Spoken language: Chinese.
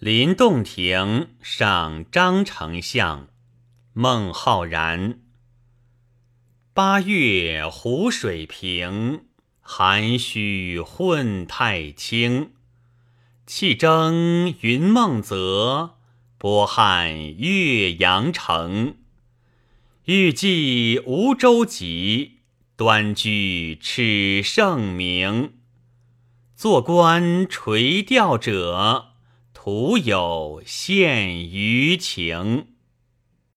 临洞庭赏张丞相，孟浩然。八月湖水平，涵虚混太清。气蒸云梦泽，波撼岳阳城。欲济无舟楫，端居耻圣明。坐观垂钓者，徒有羡鱼情。